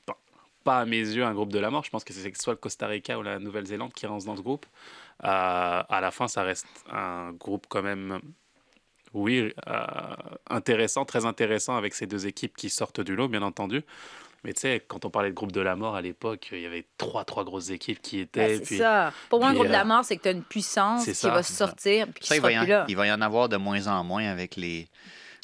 pas, pas à mes yeux un groupe de la mort, je pense que c'est soit le Costa Rica ou la Nouvelle-Zélande qui rentrent dans ce groupe. Euh, à la fin, ça reste un groupe quand même, oui, euh, intéressant, très intéressant avec ces deux équipes qui sortent du lot, bien entendu. Mais tu sais, quand on parlait de groupe de la mort à l'époque, il y avait trois, trois grosses équipes qui étaient. Ben, c'est puis- ça. Pour moi, un groupe de la euh, mort, c'est que tu as une puissance c'est qui ça, va c'est sortir, puis qui Ça, il sera va, y en, plus là. il va y en avoir de moins en moins avec les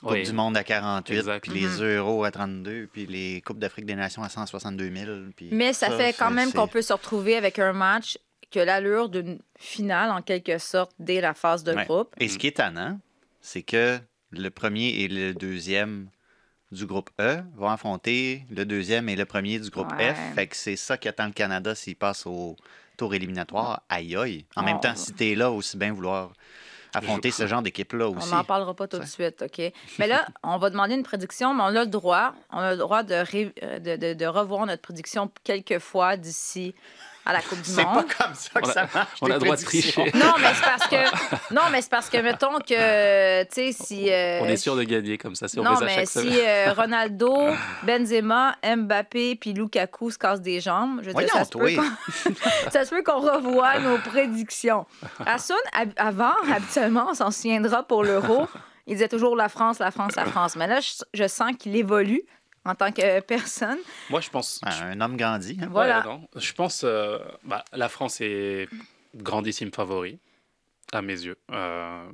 Coupes Oui. du Monde à 48, Exact. puis les Mhm. Euros à 32, puis les Coupes d'Afrique des Nations à 162 000. puis Mais ça, fait quand c'est- même c'est- qu'on peut se retrouver avec un match qui a l'allure d'une finale, en quelque sorte, dès la phase de Ouais. groupe. Et ce qui est tannant, c'est que le premier et le deuxième du groupe E vont affronter le deuxième et le premier du groupe Ouais. F. Fait que c'est ça qui attend le Canada s'il passe au tour éliminatoire. Aïe aïe. En même temps, si t'es là, aussi bien vouloir affronter ce genre d'équipe-là On aussi. n'en parlera pas tout de suite, OK? Mais là, on va demander une prédiction, mais on a le droit, on a le droit de, ré- euh, de, de- de revoir notre prédiction quelques fois d'ici à la Coupe du C'est pas Monde. comme ça que On a- ça marche. on a les le droit de tricher. Non, mais c'est parce que, non, mais c'est parce que, mettons que, tu sais, si... euh, On est sûr de gagner comme ça si on non, fait ça mais chaque si euh, Ronaldo, Benzema, Mbappé puis Lukaku se cassent des jambes, je veux dire, ça se, peut ça se peut qu'on revoie nos prédictions. Hassoun, hab- avant, habituellement, on s'en souviendra pour l'Euro, il disait toujours la France, la France, la France. Mais là, je, je sens qu'il évolue en tant que personne. Moi, je pense. Un homme grandi. hein. Voilà. Ouais, non. Je pense euh, bah, la France est grandissime favori à mes yeux. Euh,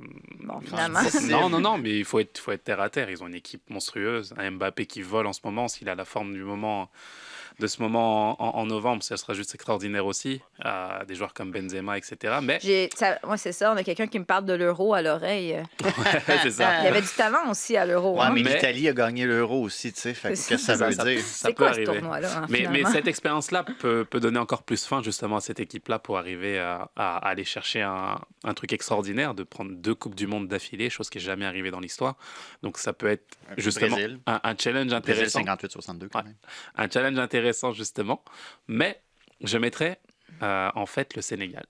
Bon, finalement. non, non, non, mais il faut être, faut être terre à terre. Ils ont une équipe monstrueuse, un Mbappé qui vole en ce moment. S'il a la forme du moment, de ce moment en, en novembre, ça sera juste extraordinaire aussi. Euh, des joueurs comme Benzema, etc. Mais ça, moi, c'est ça. On a quelqu'un qui me parle de l'euro à l'oreille. c'est ça. Il y avait du talent aussi à l'euro. Ouais, hein. mais Mais- l'Italie a gagné l'euro aussi, tu sais. Fait que C'est Qu'est-ce que ça ça, veut ça- dire? ça peut quoi ce arriver. hein, Mais, cette expérience-là peut, peut donner encore plus fin justement à cette équipe-là pour arriver à, à aller chercher un, un truc extraordinaire, de prendre deux Coupes du Monde d'affilée, chose qui n'est jamais arrivée dans l'histoire. Donc ça peut être justement un, un challenge Brésil intéressant. 58-62 quand Ouais. même. Un challenge intéressant justement. Mais je mettrais euh, en fait le Sénégal.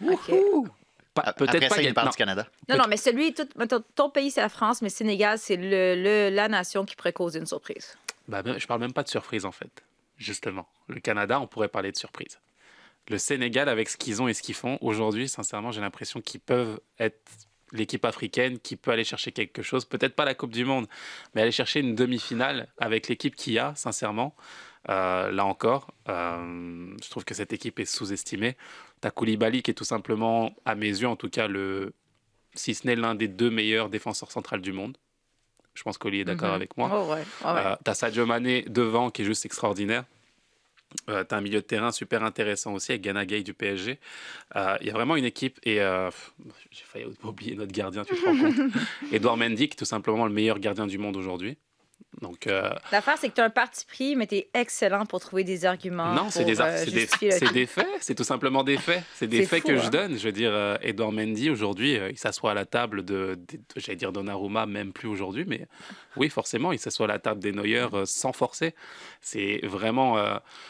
Peut-être Après pas ça, il part non. du Canada. Non, non, mais celui, tout, ton pays, c'est la France, mais Sénégal, c'est le, le- la nation qui pourrait causer une surprise. Bah, même- je parle même pas de surprise en fait. Justement, le Canada, on pourrait parler de surprise. Le Sénégal, avec ce qu'ils ont et ce qu'ils font aujourd'hui, sincèrement, j'ai l'impression qu'ils peuvent être l'équipe africaine qui peut aller chercher quelque chose. Peut-être pas la Coupe du Monde, mais aller chercher une demi-finale avec l'équipe qu'il y a, sincèrement. Euh, là encore, euh, je trouve que cette équipe est sous-estimée. T'as Koulibaly qui est tout simplement, à mes yeux en tout cas, le, si ce n'est l'un des deux meilleurs défenseurs centrales du monde. Je pense qu'Oli est d'accord Mhm. avec moi. Oh, ouais. Ouais. Euh, t'as Sadio Mané devant qui est juste extraordinaire. Euh, t'as un milieu de terrain super intéressant aussi avec Gana Gay du PSG. Euh, Il y a vraiment une équipe et euh, j'ai failli oublier notre gardien, tu te rends compte. Edouard Mendy qui est tout simplement le meilleur gardien du monde aujourd'hui. Donc euh, L'affaire, c'est que tu as un parti pris, mais tu es excellent pour trouver des arguments. non, c'est des, euh, c'est des, c'est faits, c'est tout simplement des faits. C'est des C'est faits fou, que hein. je donne. Je veux dire, euh, Edouard Mendy aujourd'hui, il s'assoit à la table de, de- j'allais dire Donnarumma, même plus aujourd'hui, mais oui, forcément, il s'assoit à la table des Neuer sans forcer. C'est vraiment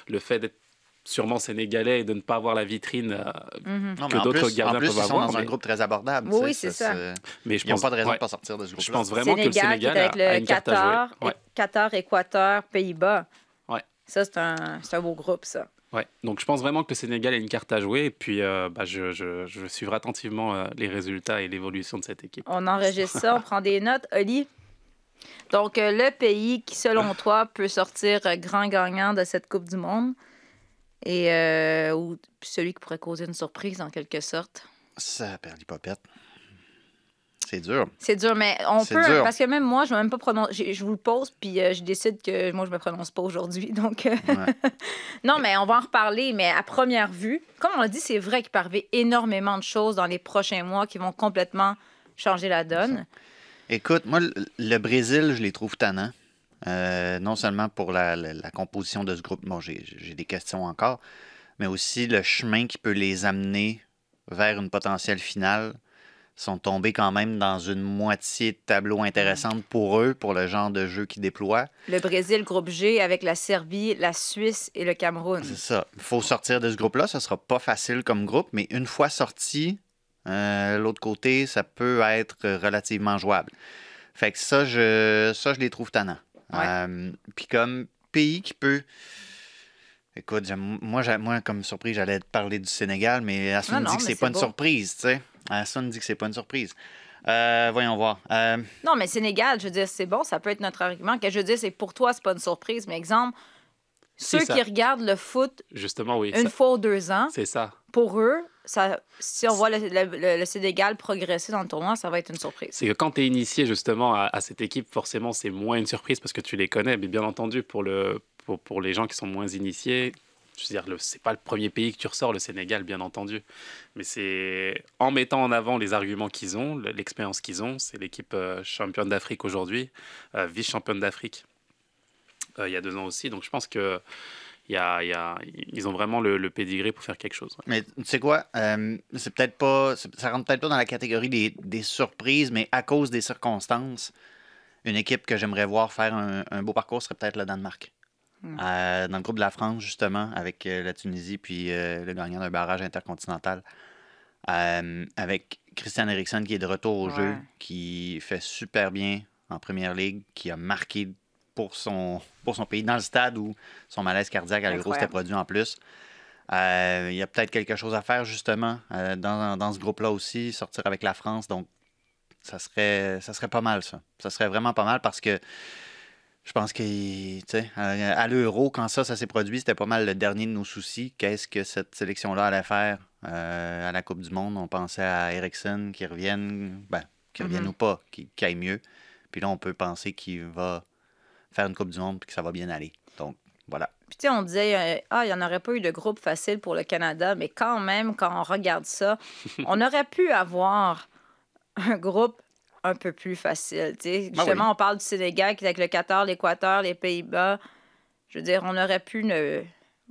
le fait d'être sûrement sénégalais et de ne pas avoir la vitrine. euh, Mhm. Que d'autres gardiens en plus, peuvent ils sont avoir, dans un groupe très abordable. Oui, c'est ça. mais je Ils n'ont pense, pas de raison ouais, de pas sortir de ce groupe je pense vraiment que le Sénégal, avec a, a le une carte à Qatar, jouer. Ouais. Qatar, Équateur, Pays-Bas. Ouais. Ça, c'est un, c'est un beau groupe, ça. Ouais. Donc je pense vraiment que le Sénégal a une carte à jouer et puis euh, bah, je, je, je suivrai attentivement euh, les résultats et l'évolution de cette équipe. On enregistre ça, on prend des notes. Oli? Donc, euh, le pays qui, selon toi, peut sortir grand gagnant de cette Coupe du Monde et euh, ou celui qui pourrait causer une surprise, en quelque sorte. Ça perd l'hypopète. C'est dur. C'est dur, mais on peut. dur. Parce que même moi, je ne vais même pas prononcer. Je vous le pose, puis euh, je décide que moi, je me prononce pas aujourd'hui. Donc, euh, Ouais. non, mais on va en reparler. Mais à première vue, comme on l'a dit, c'est vrai qu'il peut arriver énormément de choses dans les prochains mois qui vont complètement changer la donne. Écoute, moi, le, le Brésil, je les trouve tannants. Euh, non seulement pour la, la- la composition de ce groupe, bon, j'ai des questions encore, mais aussi le chemin qui peut les amener vers une potentielle finale sont tombés quand même dans une moitié de tableau intéressante pour eux, pour le genre de jeu qu'ils déploient. Le Brésil, groupe G, avec la Serbie, la Suisse et le Cameroun. C'est ça. Il faut sortir de ce groupe-là. Ce sera pas facile comme groupe, mais une fois sorti, euh, l'autre côté, ça peut être relativement jouable. Fait que ça, je, ça, je les trouve tannants. Ouais. Euh, Puis comme pays qui peut. Écoute, moi, j'ai- moi, comme surprise, j'allais te parler du Sénégal, mais Non, Assun non, dit que mais c'est c'est pas une surprise, tu sais. Assun dit que c'est pas une surprise. Euh, voyons voir. Euh, Non, mais Sénégal, je veux dire, c'est bon, ça peut être notre argument. Que je veux dire, c'est pour toi, c'est pas une surprise. Mais exemple, ceux ça- qui regardent le foot Justement, oui. une ça- fois ou deux ans, C'est ça. Pour eux, ça, si on voit le, le- le- le Sénégal progresser dans le tournoi, ça va être une surprise. C'est que quand tu es initié justement à, à cette équipe, forcément, c'est moins une surprise parce que tu les connais. Mais bien entendu, pour, le, pour, pour les gens qui sont moins initiés, je veux dire, le- c'est pas le premier pays que tu ressors, le Sénégal, bien entendu. Mais c'est en mettant en avant les arguments qu'ils ont, le- l'expérience qu'ils ont. C'est l'équipe euh, championne d'Afrique aujourd'hui, euh, vice-championne d'Afrique euh, il y a deux ans aussi. Donc je pense que y a, il y a- ils ont vraiment le, le pédigré pour faire quelque chose. ouais. Mais tu sais quoi? Euh, c'est peut-être pas. Ça rentre peut-être pas dans la catégorie des, des surprises, mais à cause des circonstances, une équipe que j'aimerais voir faire un, un beau parcours serait peut-être le Danemark. Hmm. Euh, dans le groupe de la France, justement, avec euh, la Tunisie puis euh, le gagnant d'un barrage intercontinental. Euh, avec Christian Eriksen qui est de retour au Ouais. jeu, qui fait super bien en première ligue, qui a marqué pour son, pour son pays dans le stade où son malaise cardiaque à l'Euro s'était produit en plus. Euh, il y a peut-être quelque chose à faire justement euh, dans, dans ce groupe-là aussi, sortir avec la France. Donc, ça serait, ça serait pas mal, ça. Ça serait vraiment pas mal parce que je pense que, tu sais, à, l'Euro, quand ça, ça s'est produit, c'était pas mal le dernier de nos soucis. Qu'est-ce que cette sélection-là allait faire euh, à la Coupe du Monde? On pensait à Ericsson qui revienne, ben, qui revienne Mhm. ou pas, qui, qui aille mieux. Puis là, on peut penser qu'il va faire une Coupe du Monde et que ça va bien aller. Donc, voilà. Puis, tu sais, on disait, euh, ah, il n'y en aurait pas eu de groupe facile pour le Canada, mais quand même, quand on regarde ça, on aurait pu avoir un groupe un peu plus facile. tu sais. Ah Justement, oui. on parle du Sénégal qui est avec le Qatar, l'Équateur, les Pays-Bas. Je veux dire, on aurait pu ne...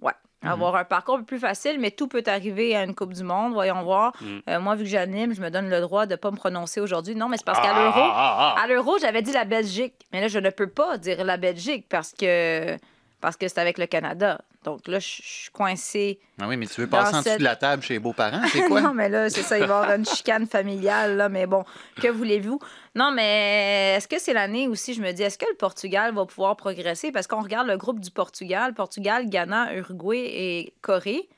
ouais. Avoir un parcours un peu plus facile, mais tout peut arriver à une Coupe du Monde. Voyons voir. Mm. Euh, moi, vu que j'anime, je me donne le droit de ne pas me prononcer aujourd'hui. Non, mais c'est parce qu'à Ah, l'Euro, ah, ah, ah. à l'Euro, j'avais dit la Belgique, mais là, je ne peux pas dire la Belgique parce que parce que c'est avec le Canada. Donc là, je suis coincée. Ah oui, mais tu veux passer en dessous de la table chez les beaux-parents, c'est quoi? non, mais là, c'est ça, il va y avoir une chicane familiale, là, mais bon, que voulez-vous? Non, mais est-ce que c'est l'année aussi, je me dis, est-ce que le Portugal va pouvoir progresser? Parce qu'on regarde le groupe du Portugal, Portugal, Ghana, Uruguay et Corée.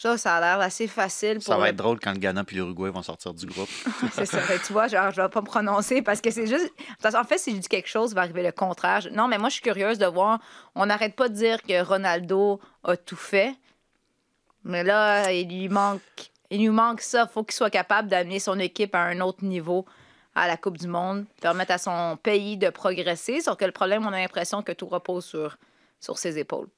Ça, ça a l'air assez facile pour Ça va le être drôle quand le Ghana et l'Uruguay vont sortir du groupe. C'est ça. Fait que tu vois, genre, je vais pas me prononcer parce que c'est juste. Qu'en fait, si je dis quelque chose, il va arriver le contraire. Non, mais moi, je suis curieuse de voir. On n'arrête pas de dire que Ronaldo a tout fait. Mais là, il lui manque. Il lui manque ça. Il faut qu'il soit capable d'amener son équipe à un autre niveau à la Coupe du Monde, permettre à son pays de progresser. Sauf que le problème, on a l'impression que tout repose sur, sur ses épaules.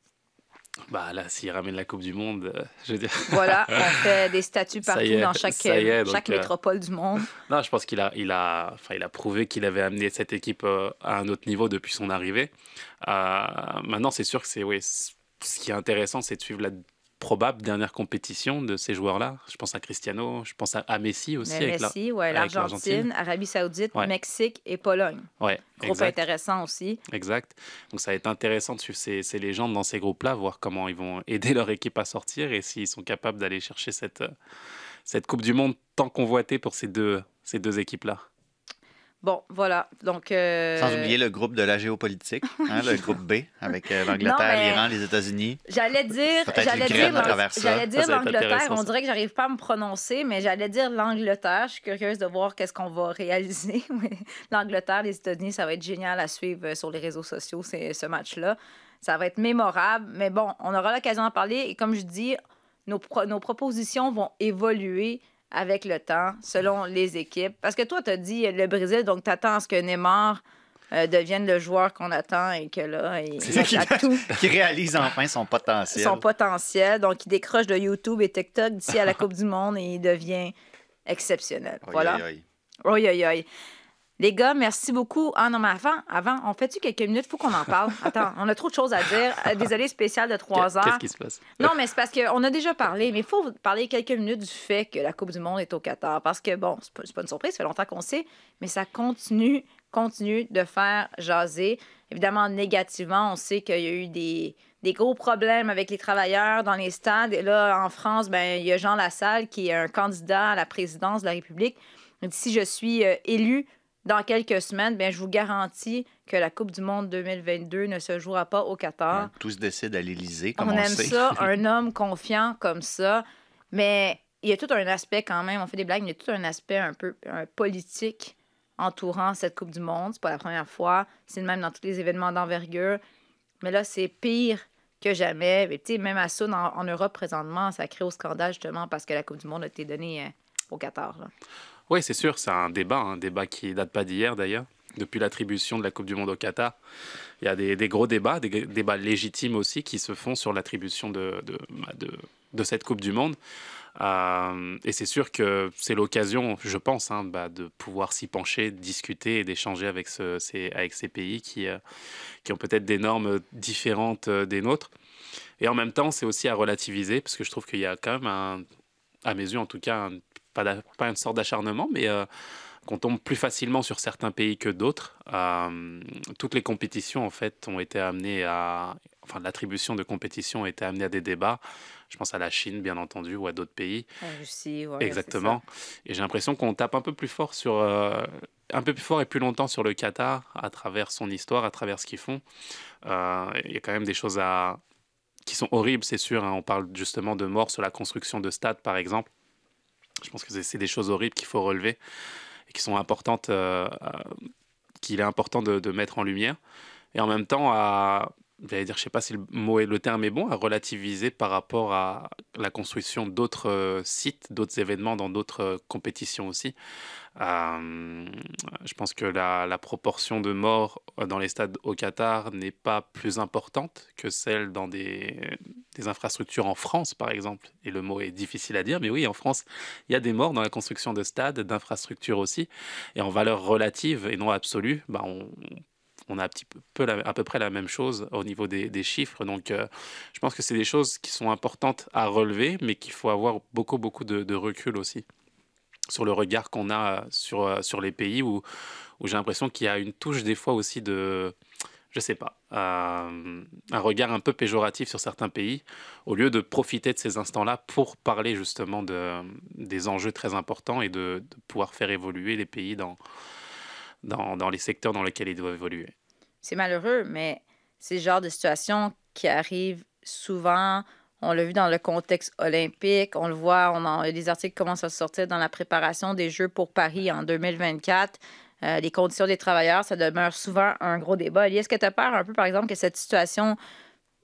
Bah là, s'il ramène la Coupe du Monde, euh, je veux dire. Voilà, on fait des statues partout est, dans chaque, est, chaque euh, métropole du monde. Non, je pense qu'il a, il a, enfin, il a prouvé qu'il avait amené cette équipe euh, à un autre niveau depuis son arrivée. Euh, maintenant, c'est sûr que c'est, oui, ce qui est intéressant, c'est de suivre la probable dernière compétition de ces joueurs-là. Je pense à Cristiano, je pense à, à Messi aussi. Mais avec la- Messi, ouais, l'Argentine, Arabie Saoudite, Ouais. Mexique et Pologne. Ouais, Groupe exact, intéressant aussi. exact. Donc ça va être intéressant de suivre ces, ces légendes dans ces groupes-là, voir comment ils vont aider leur équipe à sortir et s'ils sont capables d'aller chercher cette, cette Coupe du Monde tant convoitée pour ces deux, ces deux équipes-là. Bon, voilà. Donc. euh, Sans oublier le groupe de la géopolitique, hein, le groupe B, avec euh, l'Angleterre, mais- l'Iran, les États-Unis. J'allais dire, j'allais dire, à travers ça. j'allais dire l'Angleterre. On dirait que j'arrive pas à me prononcer, mais j'allais dire l'Angleterre. Je suis curieuse de voir qu'est-ce qu'on va réaliser. L'Angleterre, les États-Unis, ça va être génial à suivre euh, sur les réseaux sociaux, c'est- ce match-là. Ça va être mémorable. Mais bon, on aura l'occasion d'en parler. Et comme je dis, nos, pro- nos propositions vont évoluer avec le temps, selon les équipes. Parce que toi, tu as dit euh, le Brésil, donc tu attends à ce que Neymar euh, devienne le joueur qu'on attend et que là, il qui- tout Qui réalise enfin son potentiel. son potentiel. Donc, il décroche de YouTube et TikTok d'ici à la Coupe du Monde et il devient exceptionnel. Voilà. Oi, oi, oi. Les gars, merci beaucoup. Ah non, mais avant, avant on fait-tu quelques minutes? faut qu'on en parle. Attends, on a trop de choses à dire. Euh, Désolé, spécial de trois heures. Qu'est-ce qui se passe? Non, mais c'est parce qu'on a déjà parlé, mais il faut parler quelques minutes du fait que la Coupe du Monde est au Qatar. Parce que, bon, c'est pas, pas une surprise, ça fait longtemps qu'on sait, mais ça continue, continue de faire jaser. Évidemment, négativement, on sait qu'il y a eu des, des gros problèmes avec les travailleurs dans les stades. Et là, en France, ben, il y a Jean Lassalle qui est un candidat à la présidence de la République. Il dit, si je suis euh, élu dans quelques semaines, bien, je vous garantis que la Coupe du Monde 2022 ne se jouera pas au Qatar. Tout se décide à l'Élysée, comme on, on aime sait. ça, un homme confiant comme ça. Mais il y a tout un aspect quand même, on fait des blagues, mais il y a tout un aspect un peu un politique entourant cette Coupe du Monde. C'est pas la première fois. C'est le même dans tous les événements d'envergure. Mais là, c'est pire que jamais. Mais, même à ça, en, en Europe présentement, ça crée au scandale justement parce que la Coupe du Monde a été donnée euh, au Qatar. là. Oui, c'est sûr, c'est un débat, un débat qui date pas d'hier d'ailleurs. Depuis l'attribution de la Coupe du Monde au Qatar, il y a des, gros débats, des débats légitimes aussi qui se font sur l'attribution de, de, bah, cette Coupe du Monde. Euh, et c'est sûr que c'est l'occasion, je pense, hein, bah, de pouvoir s'y pencher, discuter et d'échanger avec, ce- ces, avec ces pays qui, euh, qui ont peut-être des normes différentes euh, des nôtres. Et en même temps, c'est aussi à relativiser, parce que je trouve qu'il y a quand même, un, à mes yeux en tout cas, un- pas, une sorte d'acharnement, mais euh, qu'on tombe plus facilement sur certains pays que d'autres. Euh, toutes les compétitions, en fait, ont été amenées à... Enfin, l'attribution de compétitions a été amenée à des débats. Je pense à la Chine, bien entendu, ou à d'autres pays. La Russie, ouais, Exactement. Et j'ai l'impression qu'on tape un peu plus fort sur... euh, un peu plus fort et plus longtemps sur le Qatar, à travers son histoire, à travers ce qu'ils font. Euh, Il y a quand même des choses à... qui sont horribles, c'est sûr. hein. On parle justement de morts sur la construction de stades, par exemple. Je pense que c'est- des choses horribles qu'il faut relever et qui sont importantes, euh, à- qu'il est important de mettre en lumière. Et en même temps, à, j'allais dire, je sais pas si le mot et le terme est bon, à relativiser par rapport à la construction d'autres euh, sites, d'autres événements dans d'autres euh, compétitions aussi. Euh, je pense que la, proportion de morts dans les stades au Qatar n'est pas plus importante que celle dans des, des infrastructures en France, par exemple. Et le mot est difficile à dire, mais oui, en France, il y a des morts dans la construction de stades, d'infrastructures aussi. Et en valeur relative et non absolue, bah, on a un petit peu, à peu près la même chose au niveau des, chiffres. Donc, euh, je pense que c'est des choses qui sont importantes à relever, mais qu'il faut avoir beaucoup, beaucoup de, recul aussi sur le regard qu'on a sur, euh, sur les pays où, où j'ai l'impression qu'il y a une touche des fois aussi de, je sais pas, euh, un regard un peu péjoratif sur certains pays, au lieu de profiter de ces instants-là pour parler justement de, des enjeux très importants et de, de pouvoir faire évoluer les pays dans, dans, dans les secteurs dans lesquels ils doivent évoluer. C'est malheureux, mais c'est le genre de situation qui arrive souvent. On l'a vu dans le contexte olympique. On le voit, on en, les articles commencent à sortir dans la préparation des Jeux pour Paris en 2024. Euh, les conditions des travailleurs, ça demeure souvent un gros débat. Est-ce que tu as peur un peu, par exemple, que cette situation,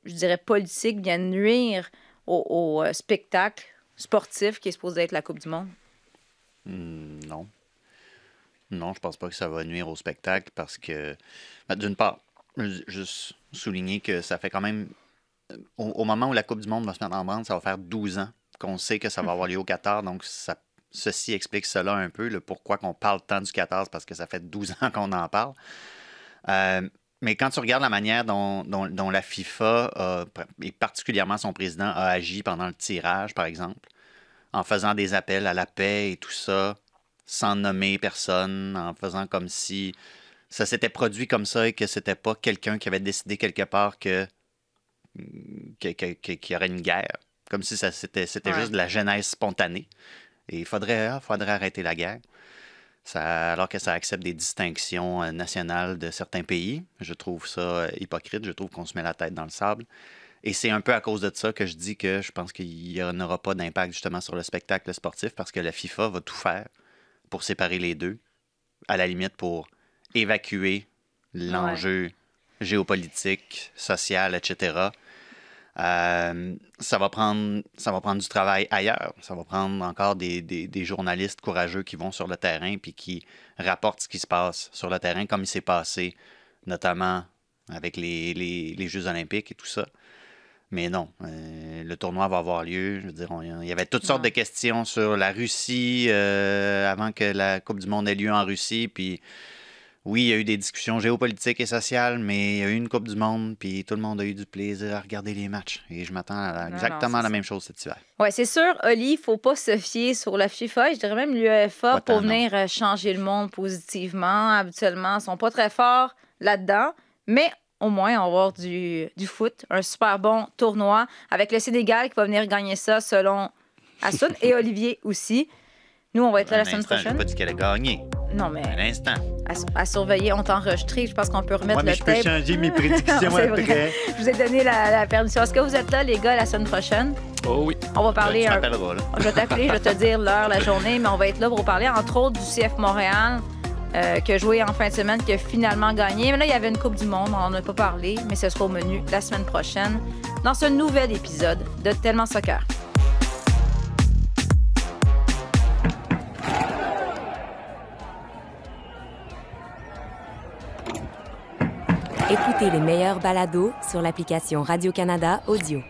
je dirais, politique vienne nuire au, au, euh, spectacle sportif qui est supposé être la Coupe du Monde? Hmm, non. Non, je pense pas que ça va nuire au spectacle parce que, ben, d'une part, ju- juste souligner que ça fait quand même. Au, au moment où la Coupe du Monde va se mettre en branle, ça va faire 12 ans qu'on sait que ça va avoir lieu au Qatar. Donc, ça, ceci explique cela un peu, le pourquoi qu'on parle tant du Qatar, parce que ça fait 12 ans qu'on en parle. Euh, mais quand tu regardes la manière dont, dont- dont la FIFA, a- et particulièrement son président, a agi pendant le tirage, par exemple, en faisant des appels à la paix et tout ça, sans nommer personne, en faisant comme si ça s'était produit comme ça et que c'était pas quelqu'un qui avait décidé quelque part que qu'il y aurait une guerre. Comme si ça c'était c'était Ouais. juste de la genèse spontanée. Et il faudrait, ah, faudrait arrêter la guerre. Ça, alors que ça accepte des distinctions euh, nationales de certains pays. Je trouve ça euh, hypocrite. Je trouve qu'on se met la tête dans le sable. Et c'est un peu à cause de ça que je dis que je pense qu'il n'y en aura pas d'impact justement sur le spectacle sportif parce que la FIFA va tout faire pour séparer les deux. À la limite, pour évacuer l'enjeu géopolitique, social, etc. Euh, ça, va prendre, ça va prendre du travail ailleurs. Ça va prendre encore des, des- des journalistes courageux qui vont sur le terrain puis qui rapportent ce qui se passe sur le terrain, comme il s'est passé, notamment avec les, les- les Jeux olympiques et tout ça. Mais non, euh, le tournoi va avoir lieu. Je veux dire, il y avait toutes sortes de questions sur la Russie euh, avant que la Coupe du Monde ait lieu en Russie. Puis oui, il y a eu des discussions géopolitiques et sociales, mais il y a eu une Coupe du Monde, puis tout le monde a eu du plaisir à regarder les matchs. Et je m'attends à non, exactement la ça. même chose cet hiver. Oui, c'est sûr, Oli, il faut pas se fier sur la FIFA. Je dirais même l'UEFA pour non. venir euh, changer le monde positivement. Habituellement, ils sont pas très forts là-dedans. Mais au moins, on va avoir du, du foot, un super bon tournoi avec le Sénégal qui va venir gagner ça selon Assoun et Olivier aussi. Nous, on va être là Un la semaine instant, prochaine. pas dit qu'elle a gagné. Non, mais Un instant. à, à surveiller, on t'a enregistré. Je pense qu'on peut remettre Moi, mais le je peux tape. changer mes prédictions C'est vrai. après. Je vous ai donné la, la permission. Est-ce que vous êtes là, les gars, la semaine prochaine? Oh oui. On va parler Tu un, m'appelleras, là. je vais t'appeler, je vais te dire l'heure, la journée, mais on va être là pour parler, entre autres, du CF Montréal, euh, qui a joué en fin de semaine, qui a finalement gagné. Mais là, il y avait une Coupe du Monde, on n'en a pas parlé, mais ce sera au menu la semaine prochaine, dans ce nouvel épisode de Tellement Soccer. Écoutez les meilleurs balados sur l'application Radio-Canada Audio.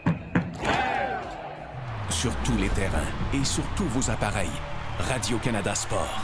Sur tous les terrains et sur tous vos appareils. Radio-Canada Sport.